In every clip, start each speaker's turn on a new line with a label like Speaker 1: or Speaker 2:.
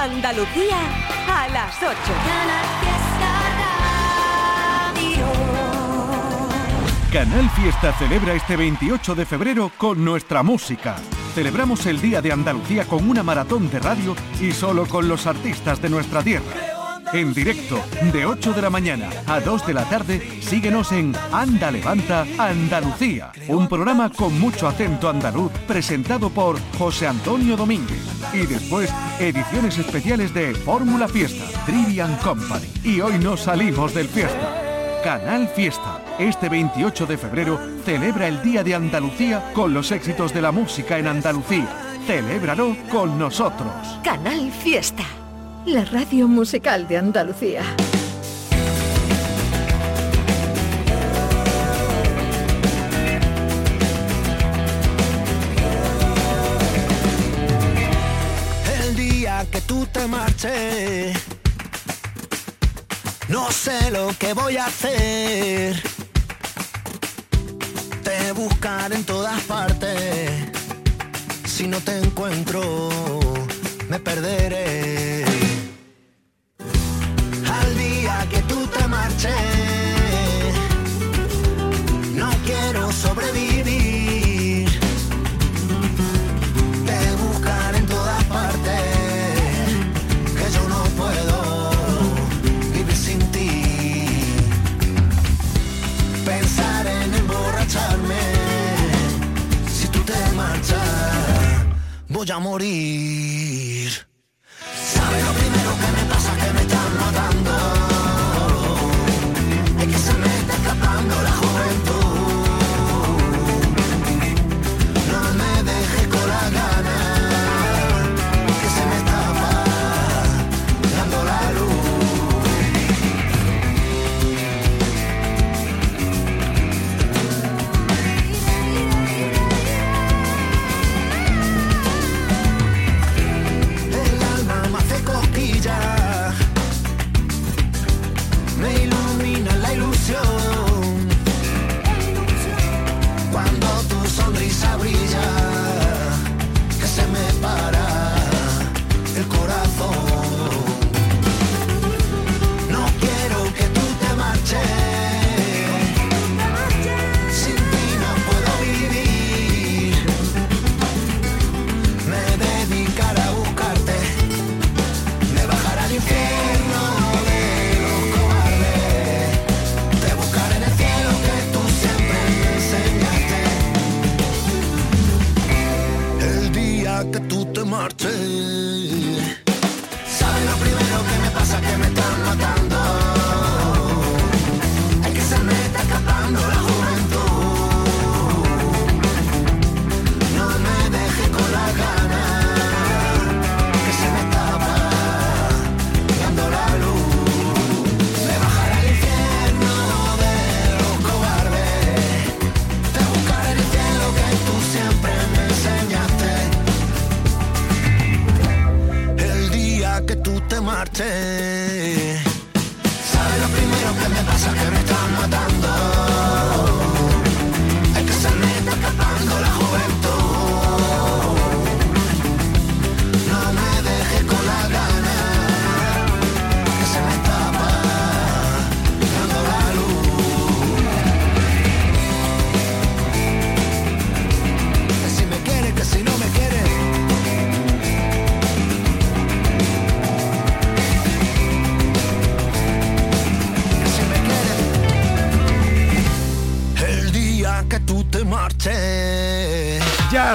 Speaker 1: Andalucía a las 8.
Speaker 2: Canal Fiesta celebra este 28 de febrero con nuestra música. Celebramos el Día de Andalucía con una maratón de radio y solo con los artistas de nuestra tierra en directo de 8 de la mañana a 2 de la tarde, síguenos en Anda Levanta Andalucía, un programa con mucho acento andaluz presentado por José Antonio Domínguez. Y después, ediciones especiales de Fórmula Fiesta, Trivian Company. Y hoy nos salimos del fiesta. Canal Fiesta, este 28 de febrero, celebra el Día de Andalucía con los éxitos de la música en Andalucía. Celébralo con nosotros.
Speaker 1: Canal Fiesta
Speaker 3: la radio musical de Andalucía.
Speaker 4: El día que tú te marches, no sé lo que voy a hacer. Te buscar en todas partes, si no te encuentro, me perderé. No quiero sobrevivir. Te buscar en todas partes. Que yo no puedo vivir sin ti. Pensar en emborracharme. Si tú te marchas, voy a morir.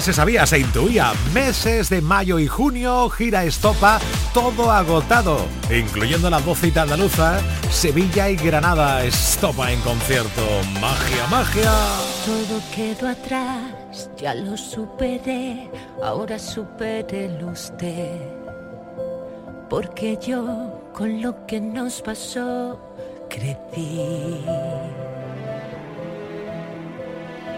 Speaker 5: Se sabía, se intuía. Meses de mayo y junio, gira estopa, todo agotado, incluyendo la vocita andaluza, Sevilla y Granada, estopa en concierto. Magia, magia.
Speaker 6: Todo quedó atrás, ya lo superé, ahora supere usted. Porque yo, con lo que nos pasó, crecí.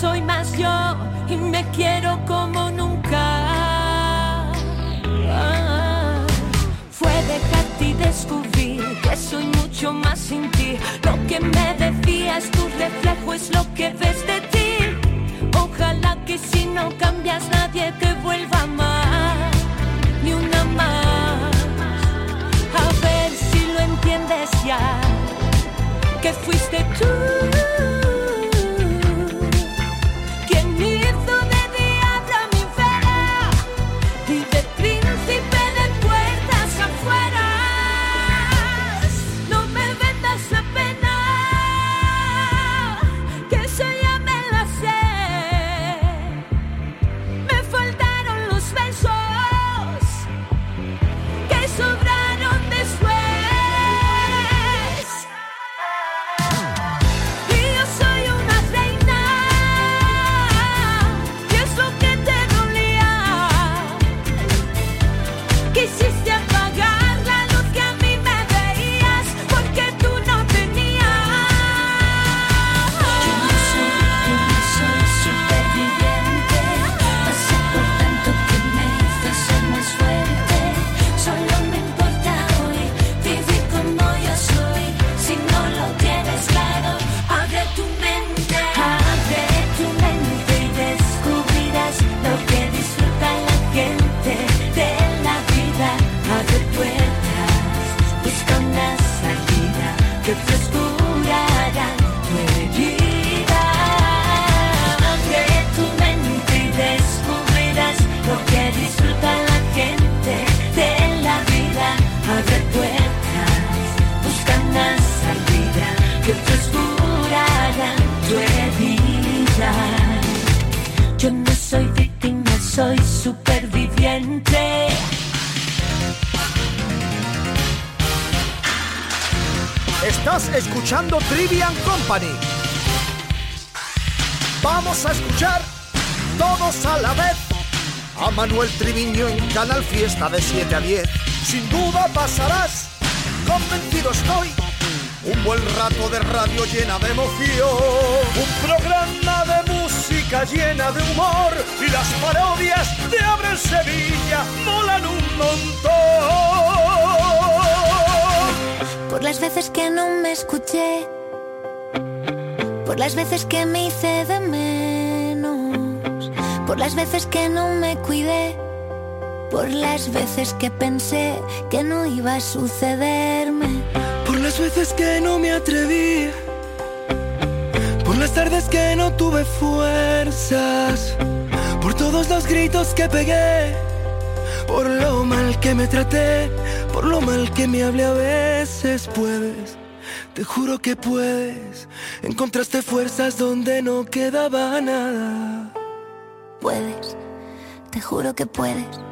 Speaker 6: soy más yo y me quiero como nunca. fue dejarte y descubrir que soy mucho más sin ti. Lo que me decías, tu reflejo es lo que ves de ti. Ojalá que si no cambias nadie te vuelva más, ni una más entiendes ya que fuiste tú.
Speaker 7: Fiesta de 7 a 10. Sin duda pasarás, convencido estoy. Un buen rato de radio llena de emoción. Un programa de música llena de humor. Y las parodias de Abre Sevilla molan un montón.
Speaker 8: Por las veces que no me escuché por las veces que me hice de menos, por las veces que no me cuidé, por las veces que pensé que no iba a sucederme,
Speaker 9: por las veces que no me atreví, por las tardes que no tuve fuerzas, por todos los gritos que pegué, por lo mal que me traté, por lo mal que me hablé a veces, puedes te juro que puedes. Encontraste fuerzas donde no quedaba nada.
Speaker 8: Puedes, te juro que puedes.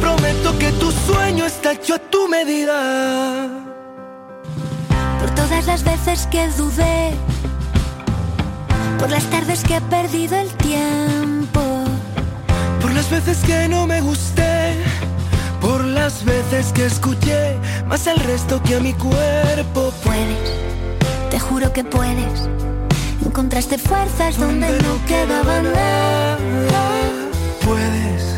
Speaker 9: Prometo que tu sueño está hecho a tu medida.
Speaker 8: Por todas las veces que dudé, por las tardes que he perdido el tiempo,
Speaker 9: por las veces que no me gusté, por las veces que escuché más al resto que a mi cuerpo.
Speaker 8: Puedes, te juro que puedes. Encontraste fuerzas donde, no quedaba nada.
Speaker 9: Puedes,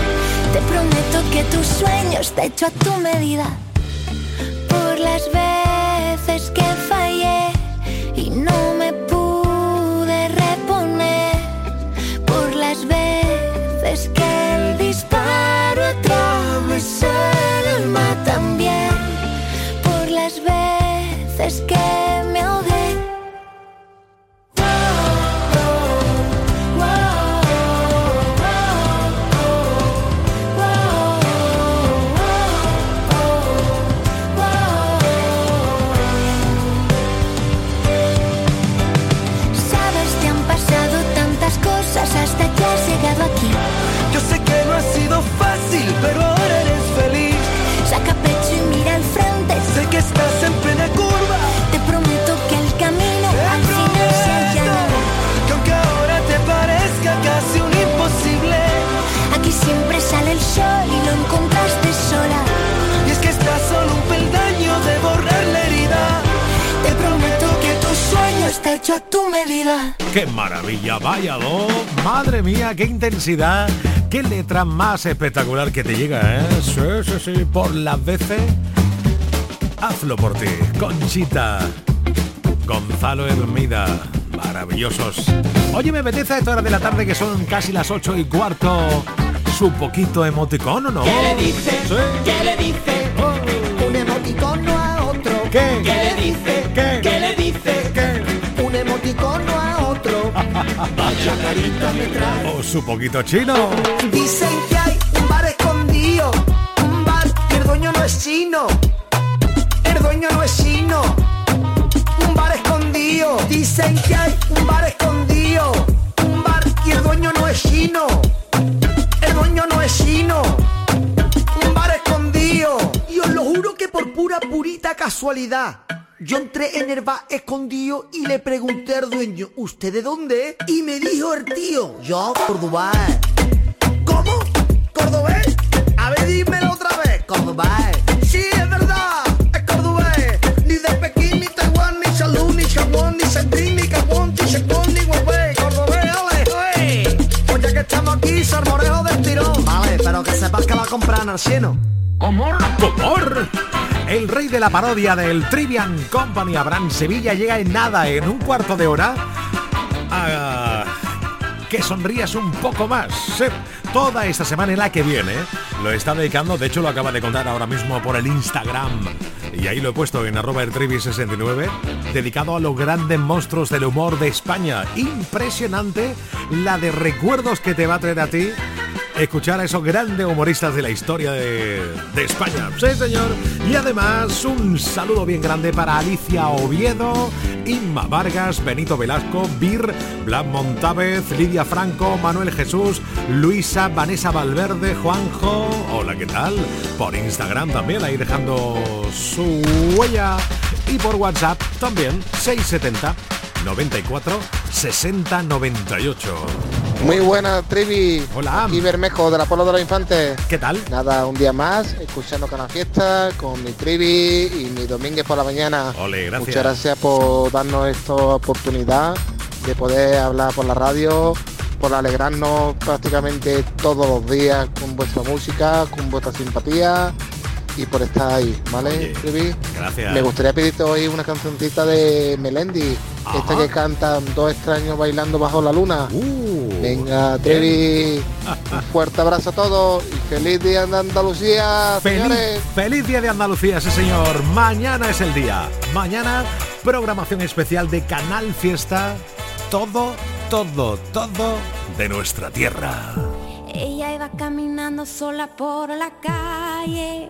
Speaker 8: Te prometo que tus sueños te echo a tu medida. Por las veces que fallé y no me pude reponer. Por las veces que el disparo atravesó el alma también. Por las veces que
Speaker 5: qué intensidad! ¡Qué letra más espectacular que te llega, eh! Sí, sí, sí, por las veces. Hazlo por ti, Conchita. Gonzalo Hermida. Maravillosos. Oye, me apetece a esta hora de la tarde que son casi las ocho y cuarto. Su poquito emoticón, ¿o no?
Speaker 10: ¿Qué le dice?
Speaker 5: Sí.
Speaker 10: ¿Qué le dice? Un emoticono a otro.
Speaker 5: ¿Qué?
Speaker 10: ¿Qué le dice? Me trae.
Speaker 5: ¡Oh, su poquito chino!
Speaker 10: Dicen que hay un bar escondido. Un bar que el dueño no es chino. El dueño no es chino. Un bar escondido. Dicen que hay un bar escondido. Un bar y el dueño no es chino. El dueño no es chino. Un bar escondido. Y os lo juro que por pura purita casualidad. Yo entré en el bar escondido y le pregunté al dueño, ¿usted de dónde? es?". Y me dijo el tío, yo, Córdoba. ¿Cómo? ¿Cordobés? A ver, dímelo otra vez. Cordobés. Sí, es verdad. Es cordobés. Ni de Pekín, ni Taiwán, ni Salud, ni Chabón, ni Sendín, ni Gabón, ni Chacón, ni Huawei. Cordobés, ole, ole. Pues ya que estamos aquí, salmorejo del tirón. Vale, pero que sepas que va a comprar en el.
Speaker 5: ¡Comor! ¡Comor! El rey de la parodia del Trivian Company, Abraham Sevilla, llega en nada, en un cuarto de hora, que sonrías un poco más. Toda esta semana y la que viene lo está dedicando, de hecho lo acaba de contar ahora mismo por el Instagram, y ahí lo he puesto en arroba el trivi69, dedicado a los grandes monstruos del humor de España. Impresionante la de recuerdos que te va a traer a ti escuchar a esos grandes humoristas de la historia de, España. Sí, señor. Y además un saludo bien grande para Alicia Oviedo, Inma Vargas, Benito Velasco, Bir, Blas Montávez, Lidia Franco, Manuel Jesús, Luisa, Vanessa Valverde, Juanjo. Hola, ¿qué tal? Por Instagram también, ahí dejando su huella. Y por WhatsApp también, 670 94 60 98.
Speaker 11: Muy buena, Trivi.
Speaker 5: Hola.
Speaker 11: Aquí Bermejo, de la Puebla de los Infantes.
Speaker 5: ¿Qué tal?
Speaker 11: Nada, un día más, escuchando Canal Fiesta, con mi Trivi y mi Domínguez por la mañana.
Speaker 5: Ole, gracias.
Speaker 11: Muchas gracias por darnos esta oportunidad de poder hablar por la radio, por alegrarnos prácticamente todos los días con vuestra música, con vuestra simpatía y por estar ahí, ¿vale,
Speaker 5: Oye,
Speaker 11: Trivi?
Speaker 5: Gracias.
Speaker 11: Me gustaría pedirte hoy una cancioncita de Melendi, Este que cantan dos extraños bailando bajo la luna. Venga, Trevi, un fuerte abrazo a todos y feliz día de Andalucía,
Speaker 5: Feliz,
Speaker 11: señores.
Speaker 5: feliz día de Andalucía, sí señor. Mañana es el día. Mañana, programación especial de Canal Fiesta. Todo, todo, todo de nuestra tierra.
Speaker 6: Ella iba caminando sola por la calle,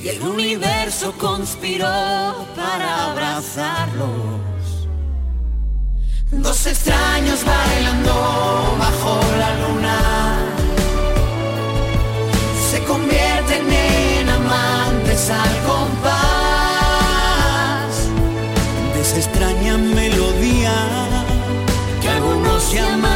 Speaker 12: Y el universo conspiró para abrazarlos. Dos extraños bailando bajo la luna. Se convierten en amantes al compás de esa extraña melodía que algunos llaman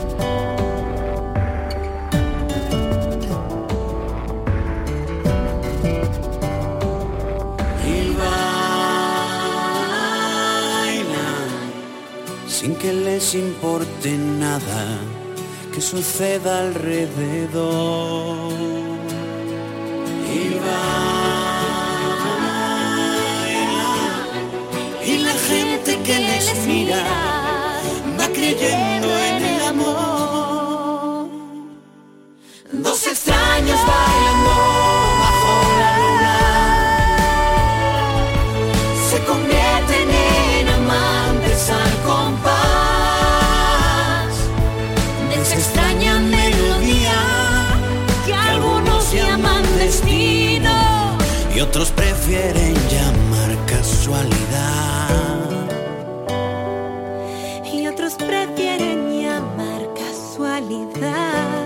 Speaker 12: Que les importe nada que suceda alrededor. Y bailan y la gente que les mira va creyendo otros prefieren llamar casualidad.
Speaker 6: Y otros prefieren llamar casualidad.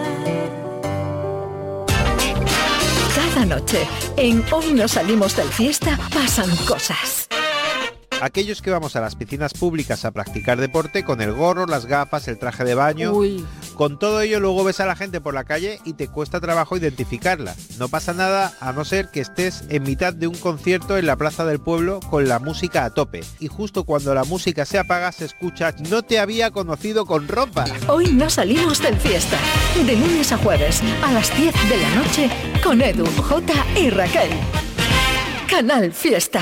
Speaker 3: Cada noche, en Hoy no salimos del fiesta, pasan cosas.
Speaker 13: Aquellos que vamos a las piscinas públicas a practicar deporte con el gorro, las gafas, el traje de baño. Con todo ello luego ves a la gente por la calle y te cuesta trabajo identificarla. No pasa nada a no ser que estés en mitad de un concierto en la plaza del pueblo con la música a tope. Y justo cuando la música se apaga se escucha No te había conocido con ropa.
Speaker 3: Hoy no salimos del fiesta. De lunes a jueves, a las 10 de la noche, con Edu, J y Raquel. Canal Fiesta.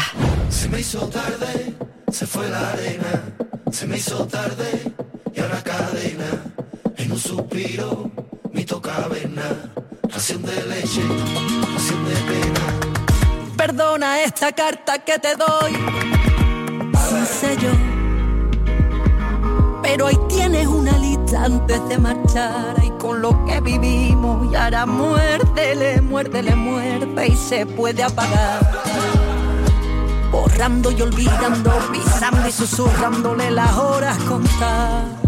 Speaker 4: Se me hizo tarde, se fue la arena. Se me hizo tarde, y ahora cadena. Un suspiro, mi toca ración de leche, ración pena.
Speaker 14: Perdona esta carta que te doy, sin sello. Pero ahí tienes una lista antes de marchar y con lo que vivimos y ahora muérdele, muérdele, muerde y se puede apagar borrando y olvidando, pisando y susurrándole las horas contar.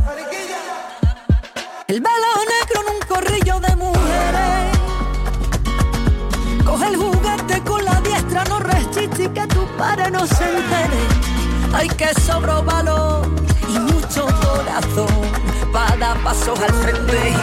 Speaker 14: El velo negro en un corrillo de mujeres. Coge el juguete con la diestra, no resiste que tu padre no se entere. Hay que sobro valor y mucho corazón para dar pasos al frente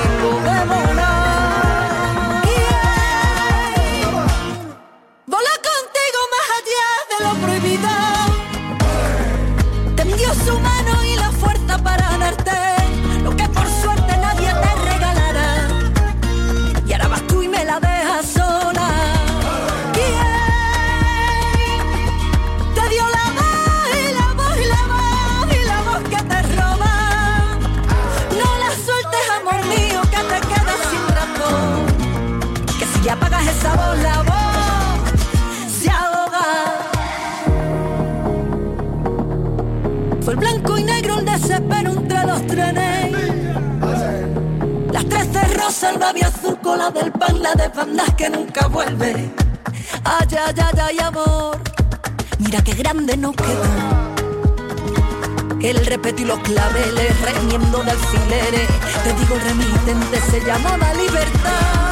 Speaker 14: grande nos quedó. El repetí los claveles, remiendo de alfileres, te digo remitente, se llamaba libertad.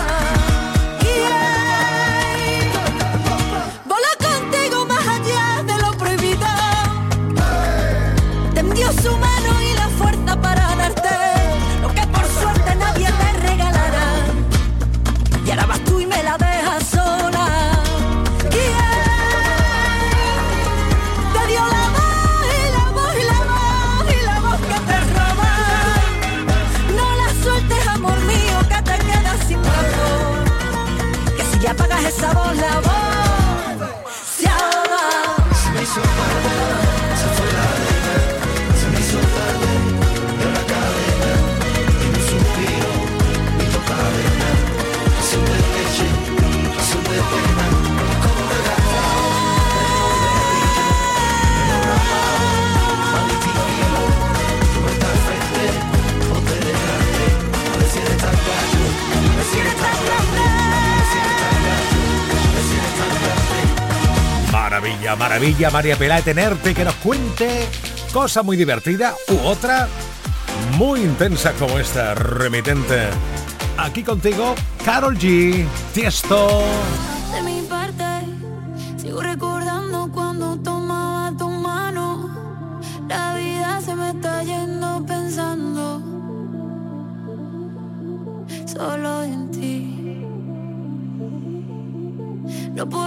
Speaker 5: Maravilla, María Pelá, tenerte que nos cuente cosa muy divertida u otra muy intensa como esta, remitente. Aquí contigo, Carol G, Tiesto.
Speaker 15: De mi parte, sigo recordando cuando tomaba tu mano. La vida se me está yendo pensando solo en ti. No puedo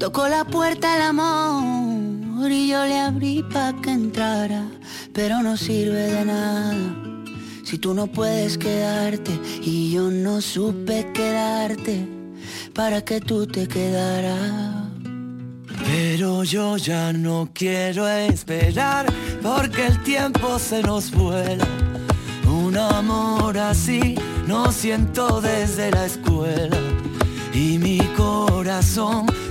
Speaker 16: Tocó la puerta el amor y yo le abrí pa' que entrara, pero no sirve de nada. Si tú no puedes quedarte y yo no supe quedarte para que tú te quedaras.
Speaker 17: Pero yo ya no quiero esperar porque el tiempo se nos vuela. Un amor así no siento desde la escuela y mi corazón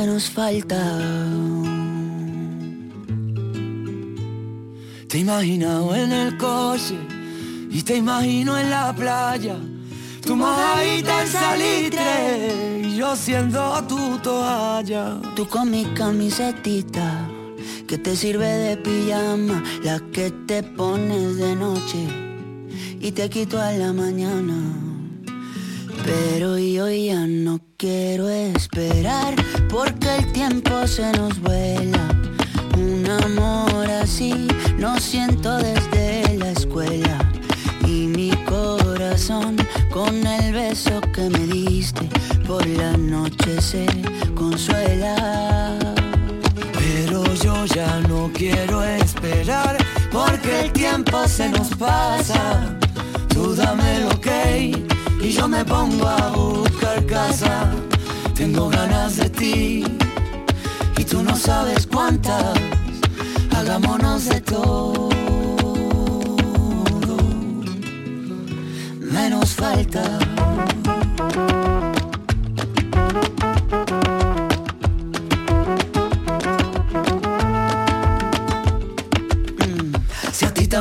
Speaker 16: menos falta.
Speaker 17: Te he imaginado en el coche y te imagino en la playa. Tu mojadita en salitre y yo siendo tu toalla.
Speaker 16: Tú con mi camisetita que te sirve de pijama, la que te pones de noche y te quito a la mañana. Pero yo ya no quiero esperar porque el tiempo se nos vuela. Un amor así no siento desde la escuela. Y mi corazón con el beso que me diste por la noche se consuela.
Speaker 17: Pero yo ya no quiero esperar porque el tiempo se nos pasa. Tú dame lo que y yo me pongo a buscar casa. Tengo ganas de ti y tú no sabes cuántas. Hagámonos de todo, menos falta.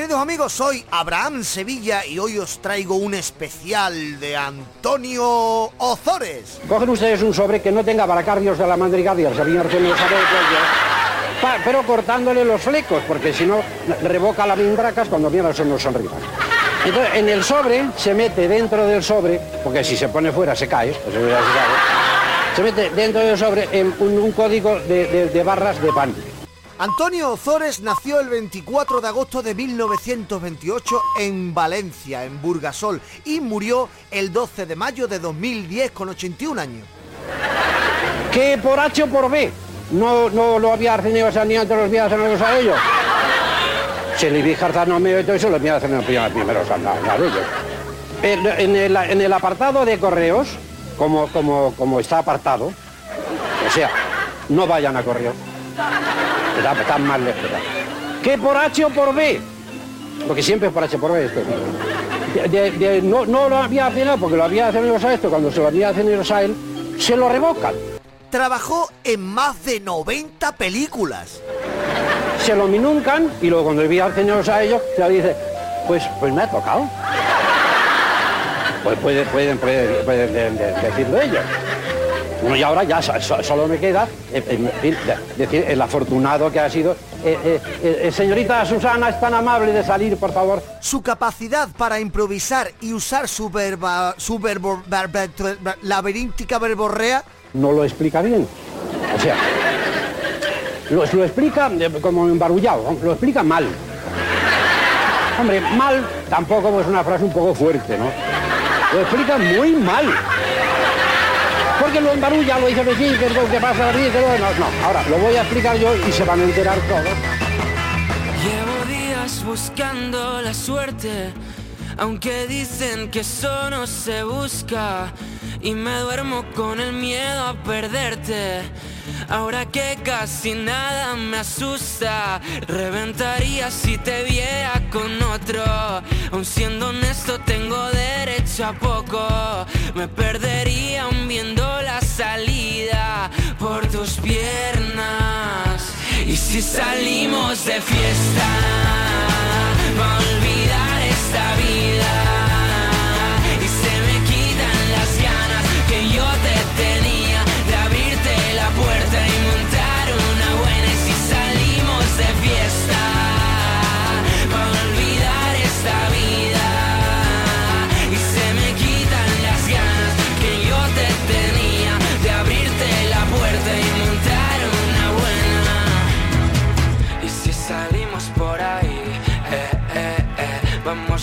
Speaker 7: Queridos amigos, soy Abraham Sevilla y hoy os traigo un especial de Antonio Ozores.
Speaker 18: Cogen ustedes un sobre que no tenga baracardios de la madrigada, señor que no sabe pero cortándole los flecos, porque si no revoca la mindracas cuando viene son los sonribas. Entonces, en el sobre se mete dentro del sobre, porque si se pone fuera se cae, pues se, mete dentro del sobre en un, código de, barras de pan.
Speaker 7: Antonio Ozores nació el 24 de agosto de 1928 en Valencia, en Burgasol, y murió el 12 de mayo de 2010 con 81 años.
Speaker 18: Que por H o por B no, no lo había tenido esa ni antes los días amigos a ellos. Se le vi no me y todo eso, los días los primeros a ellos. En el, en el apartado de correos, como, está apartado, o sea, no vayan a correo Están más lejos. ¿Qué por H o por B? Porque siempre es por H por B esto. no, no, lo había cenado porque lo había cenado a esto, cuando se lo había cenado a él, se lo revocan.
Speaker 7: Trabajó en más de 90 películas.
Speaker 18: Se lo minuncan y luego cuando había cenado a ellos, se dice, pues, pues me ha tocado. Pues pueden, pueden, pueden, pueden decirlo ellos. Bueno, y ahora ya solo me queda eh, decir el afortunado que ha sido. Eh, eh, señorita Susana, es tan amable de salir, por favor.
Speaker 7: Su capacidad para improvisar y usar su, verba, su verbo, laberíntica verborrea...
Speaker 18: No lo explica bien. O sea, lo, lo explica como embarullado, lo explica mal. Hombre, mal tampoco es una frase un poco fuerte, ¿no? Lo explica muy mal porque lo embarulla, lo dice que sí, que es lo que pasa aquí, que no, no, ahora lo voy a explicar yo y se van a enterar todos.
Speaker 19: Llevo días buscando la suerte, aunque dicen que eso no se busca, y me duermo con el miedo a perderte. Ahora que casi nada me asusta, reventaría si te viera con otro. Aun siendo honesto, tengo derecho a poco. Me perdería aún viendo la salida por tus piernas. Y si salimos de fiesta,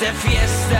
Speaker 19: De fiesta,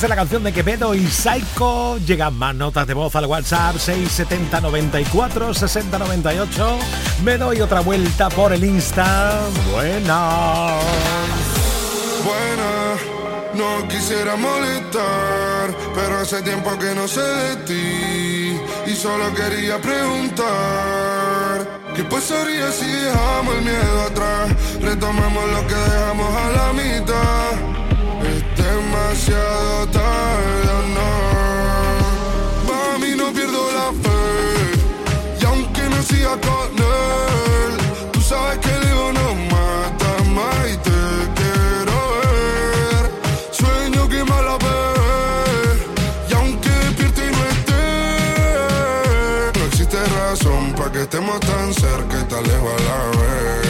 Speaker 19: De la
Speaker 5: canción de Quevedo y Psycho, llegan más notas de voz al WhatsApp 670 94 60 98. Me doy otra vuelta por el Insta. Buena.
Speaker 20: Buena, no quisiera molestar, pero hace tiempo que no sé de ti y solo quería preguntar. ¿Qué pasaría si dejamos el miedo atrás? Retomamos lo que dejamos a la mitad. Demasiado tarde, no. Mami, no pierdo la fe. Y aunque no siga con tú sabes que el ego no mata más y te quiero ver. Sueño que mala vez. Y aunque despierte y no esté, no existe razón para que estemos tan cerca y tan lejos a la vez.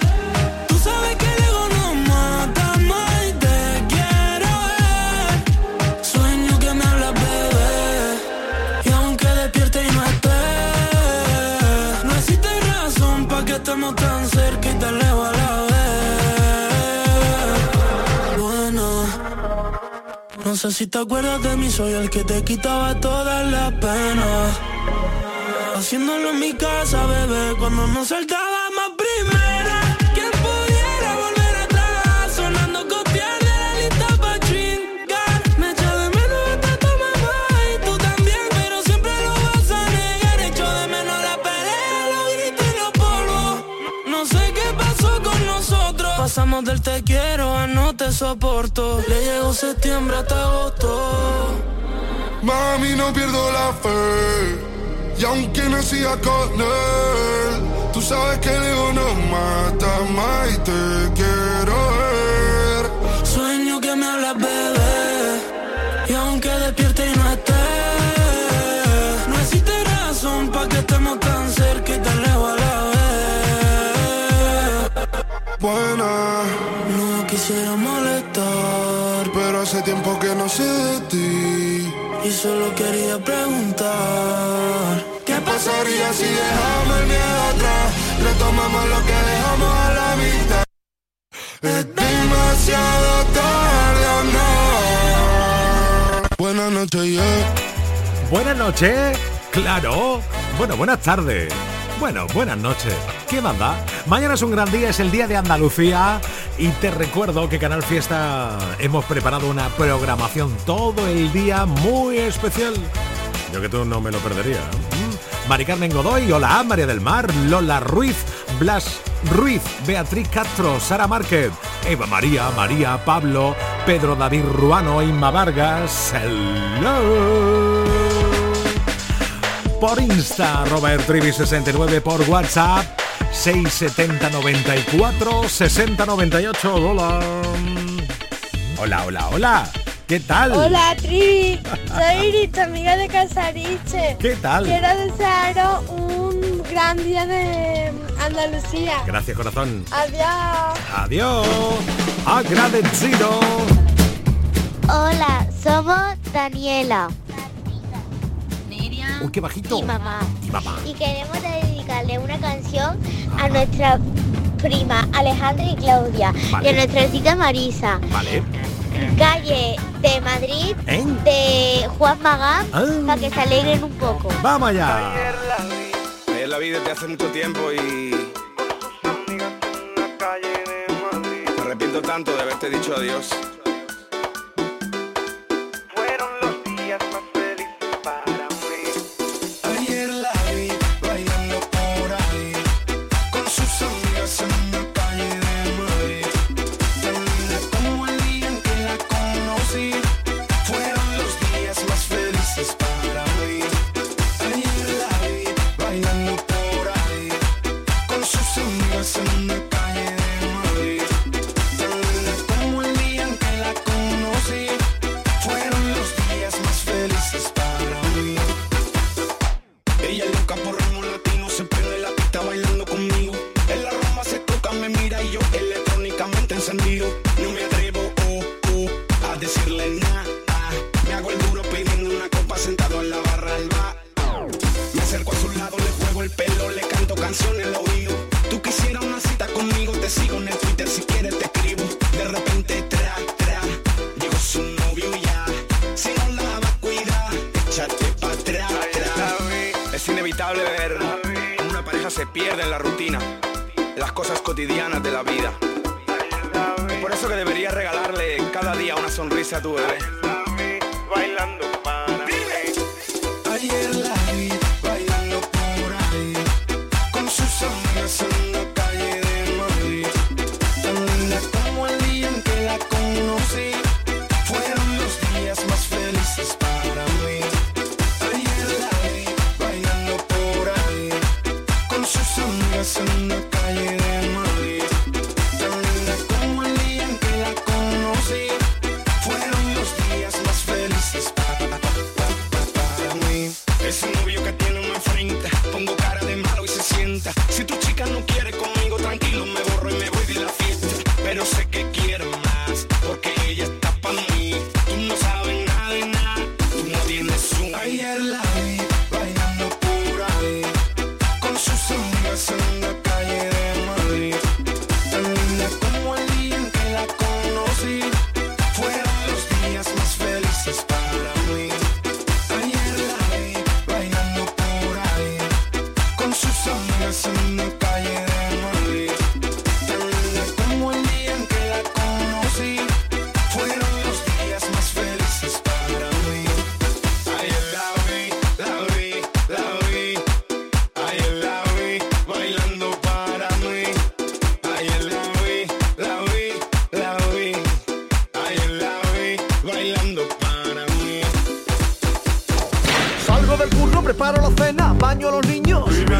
Speaker 21: No sé si te acuerdas de mí, soy el que te quitaba todas las penas. Haciéndolo en mi casa, bebé, cuando nos saltábamos primera. ¿Quién pudiera volver atrás? Sonando copiar de la lista pa' chingar. Me echo de menos hasta tu mamá y tú también, pero siempre lo vas a negar. Echo de menos la pelea, los gritos y los polvos. No sé qué pasó con nosotros. Pa' pasamos del te quiero a no te soporto. Le llegó septiembre hasta agosto.
Speaker 20: Mami, no pierdo la fe. Y aunque no siga con él, tú sabes que el ego no mata más y te quiero ver.
Speaker 21: Sueño que me hablas, bebé. Y aunque despierte y no esté, no existe razón para que estemos tan cerca y tan lejos a la vez.
Speaker 20: Buena,
Speaker 21: No quisiera molestar,
Speaker 20: pero hace tiempo que no sé de ti.
Speaker 21: y solo quería preguntar.
Speaker 20: ¿Qué pasaría si dejamos el miedo atrás? Retomamos lo que dejamos a la mitad. Es demasiado tarde no. Buenas noches, yeah.
Speaker 5: Buenas noches, claro. Bueno, buenas tardes. Bueno, buenas noches. ¿Qué manda? Mañana es un gran día, es el día de Andalucía y te recuerdo que Canal Fiesta hemos preparado una programación todo el día muy especial. Yo que tú no me lo perdería. Mm. Mari Carmen Godoy, hola, María del Mar, Lola Ruiz, Blas Ruiz, Beatriz Castro, Sara Márquez, Eva María, María, Pablo, Pedro David Ruano, Inma Vargas, hello por Insta, Robert Trivi 69 por WhatsApp 670 94 60 98. Hola. Hola, hola, hola. ¿Qué tal?
Speaker 22: Hola, Trivi. Soy Iris, tu amiga de Casariche.
Speaker 5: ¿Qué tal?
Speaker 22: Quiero desearos un gran día de Andalucía.
Speaker 5: Gracias, corazón.
Speaker 22: Adiós.
Speaker 5: Adiós. Agradecido.
Speaker 23: Hola, somos Daniela
Speaker 5: Uy, qué bajito.
Speaker 23: y mamá.
Speaker 5: Y mamá.
Speaker 23: Y queremos dedicarle una canción a nuestra prima Alejandra y Claudia
Speaker 5: Vale.
Speaker 23: y a nuestra tita Marisa.
Speaker 5: Vale.
Speaker 23: Calle de Madrid
Speaker 5: ¿Eh?
Speaker 23: de Juan Magán
Speaker 5: Ah.
Speaker 23: para que se alegren un poco.
Speaker 5: Vamos allá.
Speaker 24: Ayer la vi desde hace mucho tiempo y. Me arrepiento tanto de haberte dicho adiós.
Speaker 25: Una
Speaker 24: pareja se pierde en la rutina, las cosas cotidianas de la vida. Por eso que deberías regalarle cada día una sonrisa a tu bebé.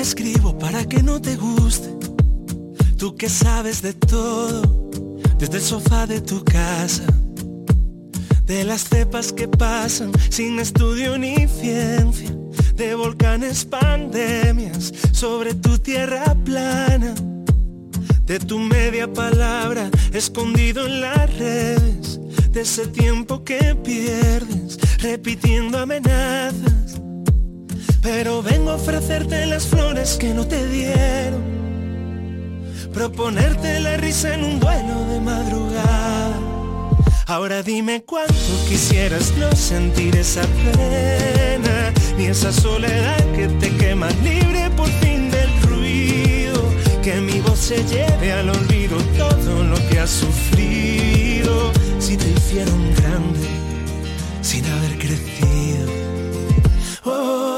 Speaker 9: Escribo para que no te guste. Tú que sabes de todo, desde el sofá de tu casa. De las cepas que pasan sin estudio ni ciencia. De volcanes, pandemias, sobre tu tierra plana de tu media palabra escondido en las redes, de ese tiempo que pierdes repitiendo amenazas. Pero vengo a ofrecerte las flores que no te dieron, proponerte la risa en un vuelo de madrugada. Ahora dime cuánto quisieras no sentir esa pena, ni esa soledad que te quema libre por fin del ruido que mi voz se lleve al olvido todo lo que has sufrido. Si te hicieron grande sin haber crecido. Oh.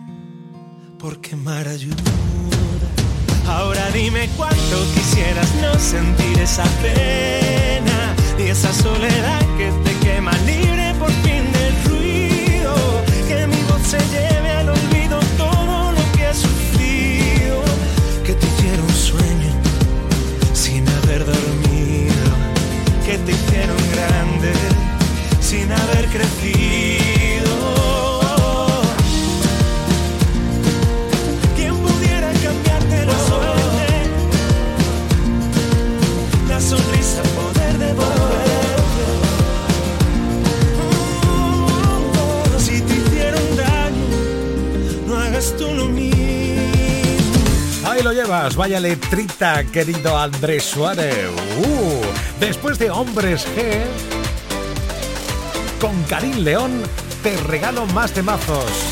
Speaker 9: por quemar ayuda. Ahora dime cuánto quisieras no sentir esa pena y esa soledad que te quema libre por fin del ruido. Que mi voz se lleve al olvido todo lo que has sufrido. Que te hicieron sueño sin haber dormido. Que te hicieron grande sin haber crecido.
Speaker 5: Vaya letrita, querido Andrés Suárez. Uh, después de Hombres G, con Karim León, te regalo más temazos.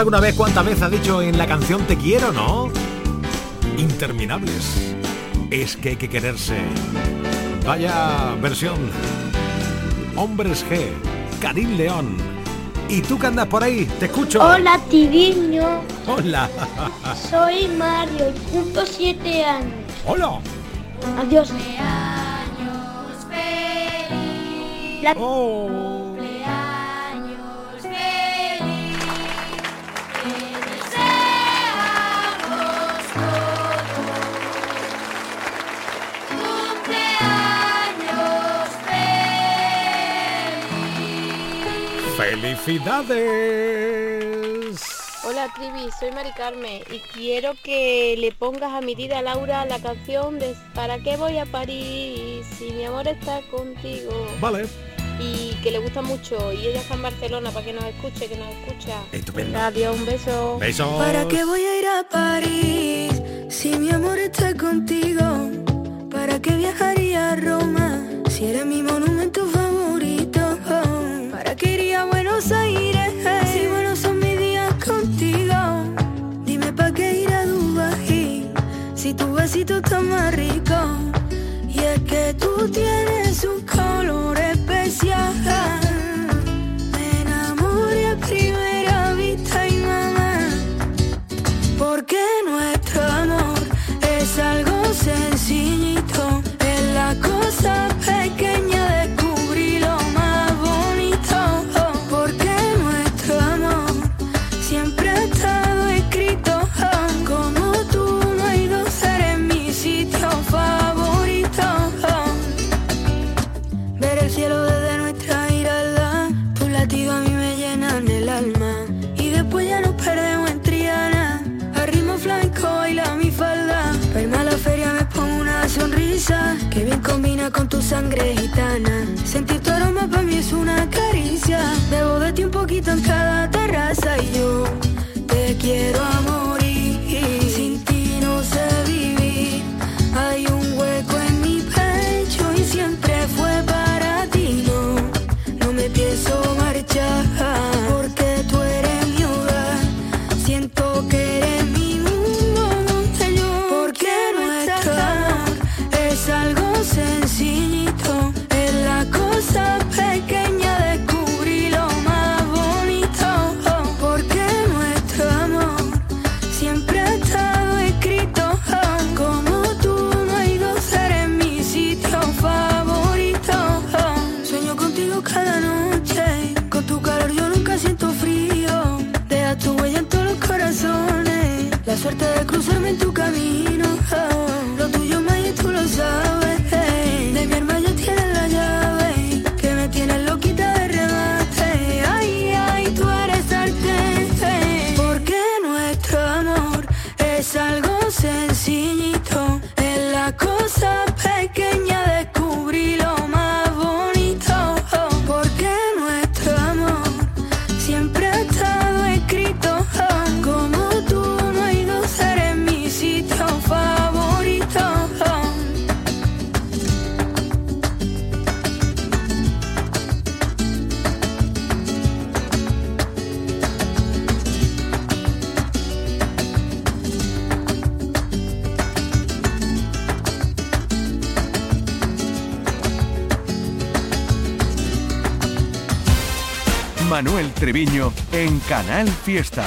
Speaker 5: Alguna vez cuántas veces ha dicho en la canción Te quiero, no? Interminables. Es que hay que quererse. Vaya versión. Hombres G. Karim León. ¿Y tú que andas por ahí? Te escucho.
Speaker 22: Hola, Tibiño.
Speaker 5: Hola.
Speaker 22: Soy Mario y cumplo siete años.
Speaker 5: Hola.
Speaker 22: Adiós. La-
Speaker 5: ¡Felicidades!
Speaker 26: Hola Trivi, soy Mari Carmen y quiero que le pongas a mi tía Laura la canción de ¿Para qué voy a París si mi amor está contigo?
Speaker 5: Vale.
Speaker 26: Y que le gusta mucho y ella está en Barcelona para que nos escuche, que nos escucha.
Speaker 5: Estupendo.
Speaker 26: Adiós, un beso.
Speaker 5: Besos.
Speaker 15: ¿Para qué voy a ir a París si mi amor está contigo? ¿Para qué viajaría a Roma si eres mi monumento favorito? Buenos Aires si buenos son mis días contigo? Dime para qué ir a Dubái si tu besito está más rico. Y es que tú tienes que bien combina con tu sangre gitana. Sentir tu aroma para mí es una caricia, bebo de ti un poquito en cada terraza y yo te quiero a
Speaker 2: Manuel Treviño en Canal Fiesta.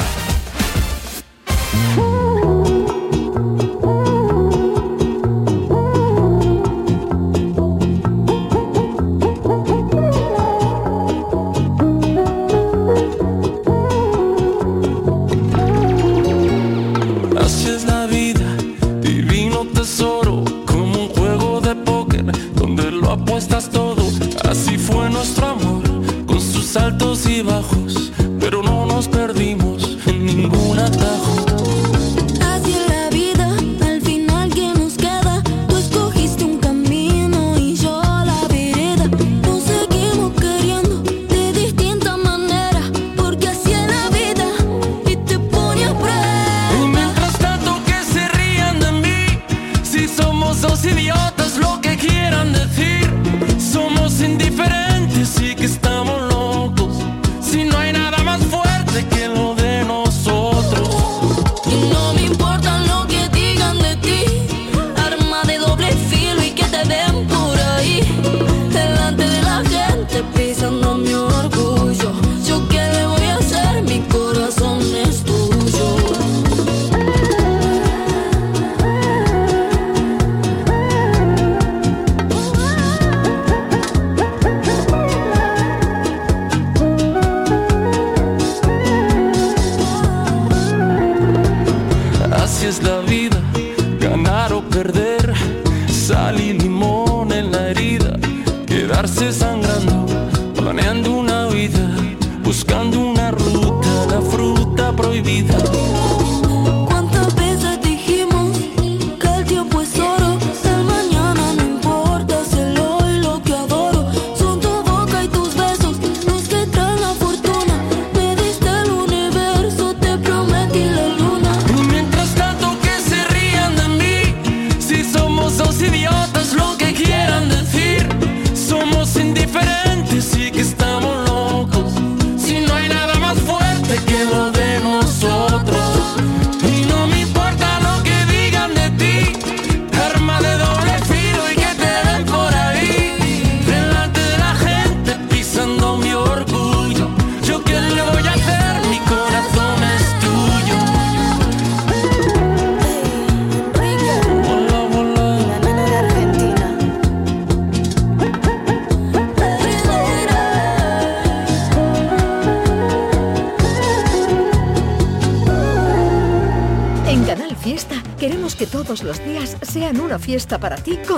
Speaker 27: buscando una ruta, la fruta prohibida.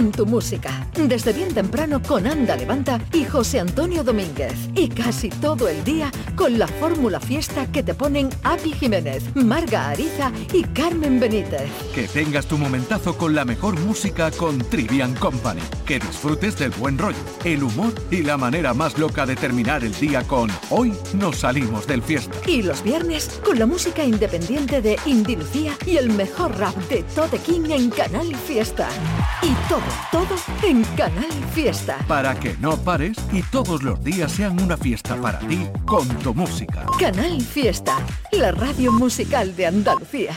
Speaker 3: con tu música. Desde bien temprano con Anda Levanta y José Antonio Domínguez. Y casi todo el día con la fórmula fiesta que te ponen Api Jiménez, Marga Ariza y Carmen Benítez.
Speaker 2: Que tengas tu momentazo con la mejor música con Trivian Company. Que disfrutes del buen rollo, el humor y la manera más loca de terminar el día con Hoy nos salimos del fiesta.
Speaker 3: Y los viernes con la música independiente de Indilucía y el mejor rap de Tote King en Canal Fiesta. Y todo, todo en Canal fiesta.
Speaker 2: Para que no pares y todos los días sean una fiesta para ti con tu música.
Speaker 3: Canal Fiesta, la radio musical de Andalucía.